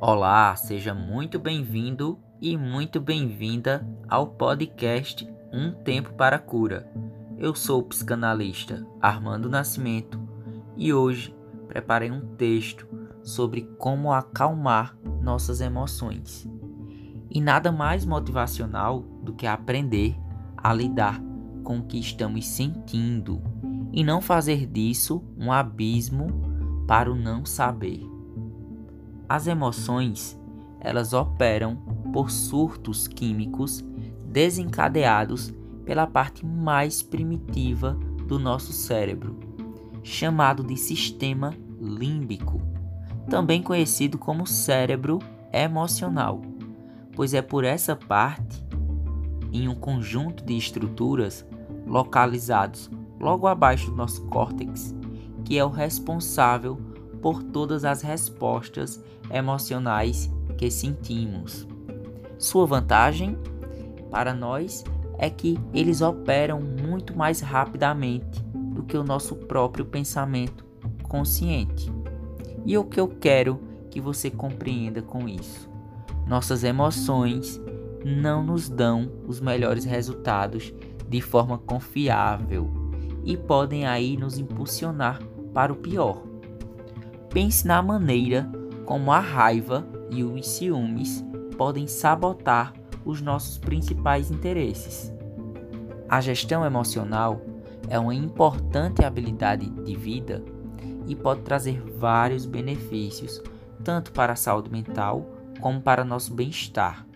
Olá, seja muito bem-vindo e muito bem-vinda ao podcast Um Tempo para a Cura. Eu sou o psicanalista Armando Nascimento e hoje preparei um texto sobre como acalmar nossas emoções. E nada mais motivacional do que aprender a lidar com o que estamos sentindo e não fazer disso um abismo para o não saber. As emoções, elas operam por surtos químicos desencadeados pela parte mais primitiva do nosso cérebro, chamado de sistema límbico, também conhecido como cérebro emocional, pois é por essa parte, em um conjunto de estruturas localizados logo abaixo do nosso córtex, que é o responsável por todas as respostas emocionais que sentimos. Sua vantagem para nós é que eles operam muito mais rapidamente do que o nosso próprio pensamento consciente. E o que eu quero que você compreenda com isso? Nossas emoções não nos dão os melhores resultados de forma confiável e podem aí nos impulsionar para o pior. Pense na maneira como a raiva e os ciúmes podem sabotar os nossos principais interesses. A gestão emocional é uma importante habilidade de vida e pode trazer vários benefícios, tanto para a saúde mental como para nosso bem-estar.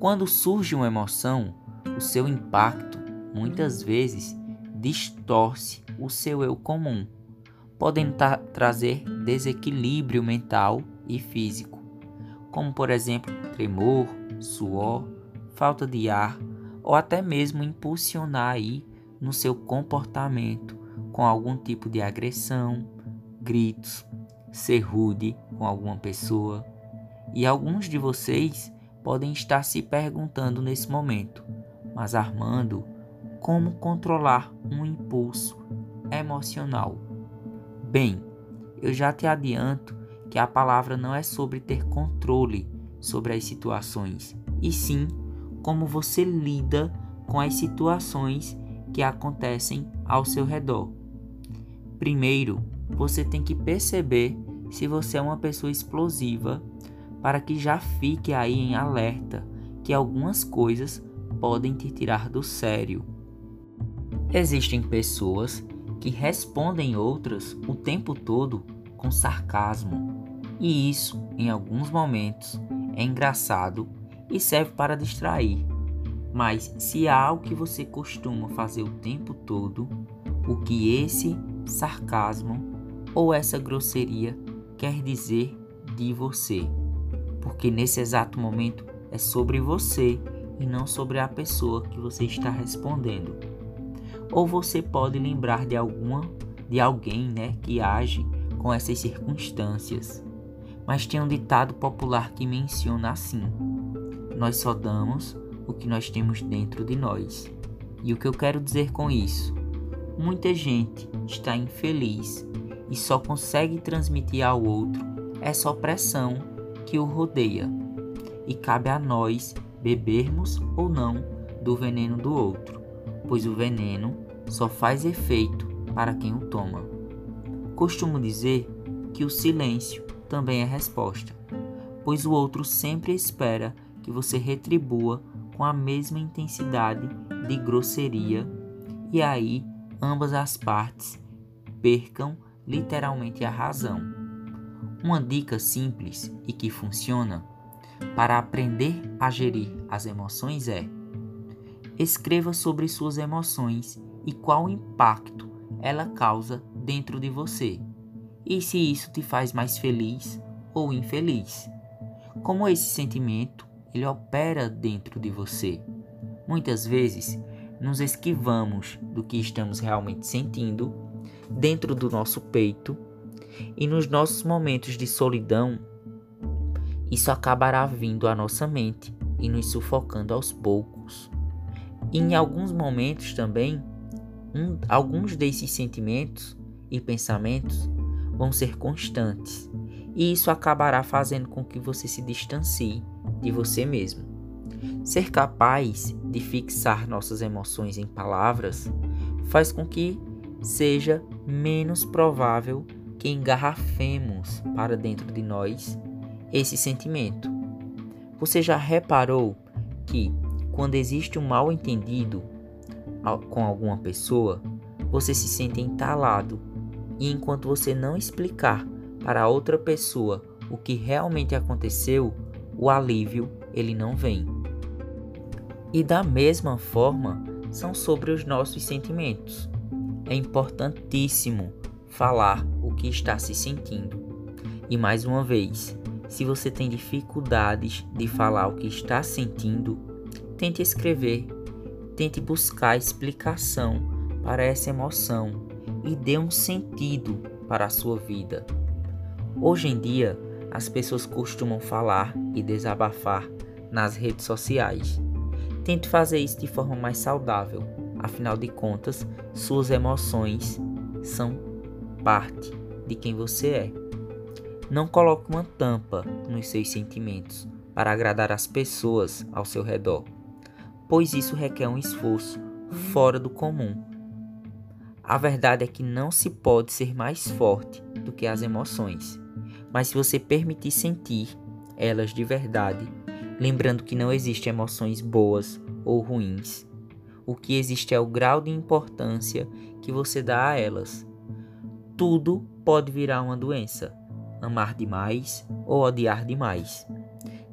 Quando surge uma emoção, o seu impacto muitas vezes distorce o seu eu comum podem trazer desequilíbrio mental e físico, como por exemplo tremor, suor, falta de ar ou até mesmo impulsionar aí no seu comportamento com algum tipo de agressão, gritos, ser rude com alguma pessoa. E alguns de vocês podem estar se perguntando nesse momento, mas Armando, como controlar um impulso emocional? Bem, eu já te adianto que a palavra não é sobre ter controle sobre as situações, e sim como você lida com as situações que acontecem ao seu redor. Primeiro, você tem que perceber se você é uma pessoa explosiva para que já fique aí em alerta que algumas coisas podem te tirar do sério. Existem pessoas que respondem outras o tempo todo com sarcasmo. E isso, em alguns momentos, é engraçado e serve para distrair. Mas se há algo que você costuma fazer o tempo todo, o que esse sarcasmo ou essa grosseria quer dizer de você? Porque nesse exato momento é sobre você e não sobre a pessoa que você está respondendo ou você pode lembrar de alguma de alguém, né, que age com essas circunstâncias. Mas tem um ditado popular que menciona assim: Nós só damos o que nós temos dentro de nós. E o que eu quero dizer com isso? Muita gente está infeliz e só consegue transmitir ao outro essa opressão que o rodeia. E cabe a nós bebermos ou não do veneno do outro pois o veneno só faz efeito para quem o toma. Costumo dizer que o silêncio também é resposta, pois o outro sempre espera que você retribua com a mesma intensidade de grosseria e aí ambas as partes percam literalmente a razão. Uma dica simples e que funciona para aprender a gerir as emoções é Escreva sobre suas emoções e qual impacto ela causa dentro de você, e se isso te faz mais feliz ou infeliz. Como esse sentimento ele opera dentro de você. Muitas vezes nos esquivamos do que estamos realmente sentindo dentro do nosso peito e nos nossos momentos de solidão isso acabará vindo à nossa mente e nos sufocando aos poucos. Em alguns momentos também, um, alguns desses sentimentos e pensamentos vão ser constantes e isso acabará fazendo com que você se distancie de você mesmo. Ser capaz de fixar nossas emoções em palavras faz com que seja menos provável que engarrafemos para dentro de nós esse sentimento. Você já reparou que quando existe um mal entendido com alguma pessoa, você se sente entalado e enquanto você não explicar para outra pessoa o que realmente aconteceu, o alívio ele não vem. E da mesma forma, são sobre os nossos sentimentos. É importantíssimo falar o que está se sentindo. E mais uma vez, se você tem dificuldades de falar o que está sentindo, tente escrever, tente buscar explicação para essa emoção e dê um sentido para a sua vida. Hoje em dia, as pessoas costumam falar e desabafar nas redes sociais. Tente fazer isso de forma mais saudável, afinal de contas, suas emoções são parte de quem você é. Não coloque uma tampa nos seus sentimentos para agradar as pessoas ao seu redor, pois isso requer um esforço fora do comum. A verdade é que não se pode ser mais forte do que as emoções, mas se você permitir sentir elas de verdade, lembrando que não existem emoções boas ou ruins. O que existe é o grau de importância que você dá a elas. Tudo pode virar uma doença, amar demais ou odiar demais.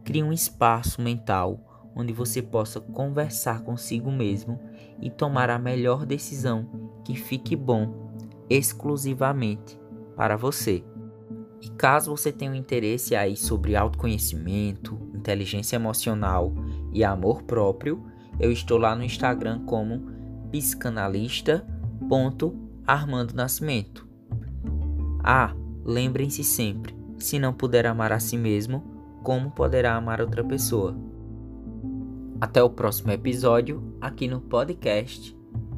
Crie um espaço mental onde você possa conversar consigo mesmo e tomar a melhor decisão que fique bom exclusivamente para você. E caso você tenha um interesse aí sobre autoconhecimento, inteligência emocional e amor próprio, eu estou lá no Instagram como psicanalista.armandonascimento. Ah, lembrem-se sempre, se não puder amar a si mesmo, como poderá amar outra pessoa? Até o próximo episódio aqui no podcast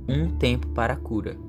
Um Tempo para a Cura.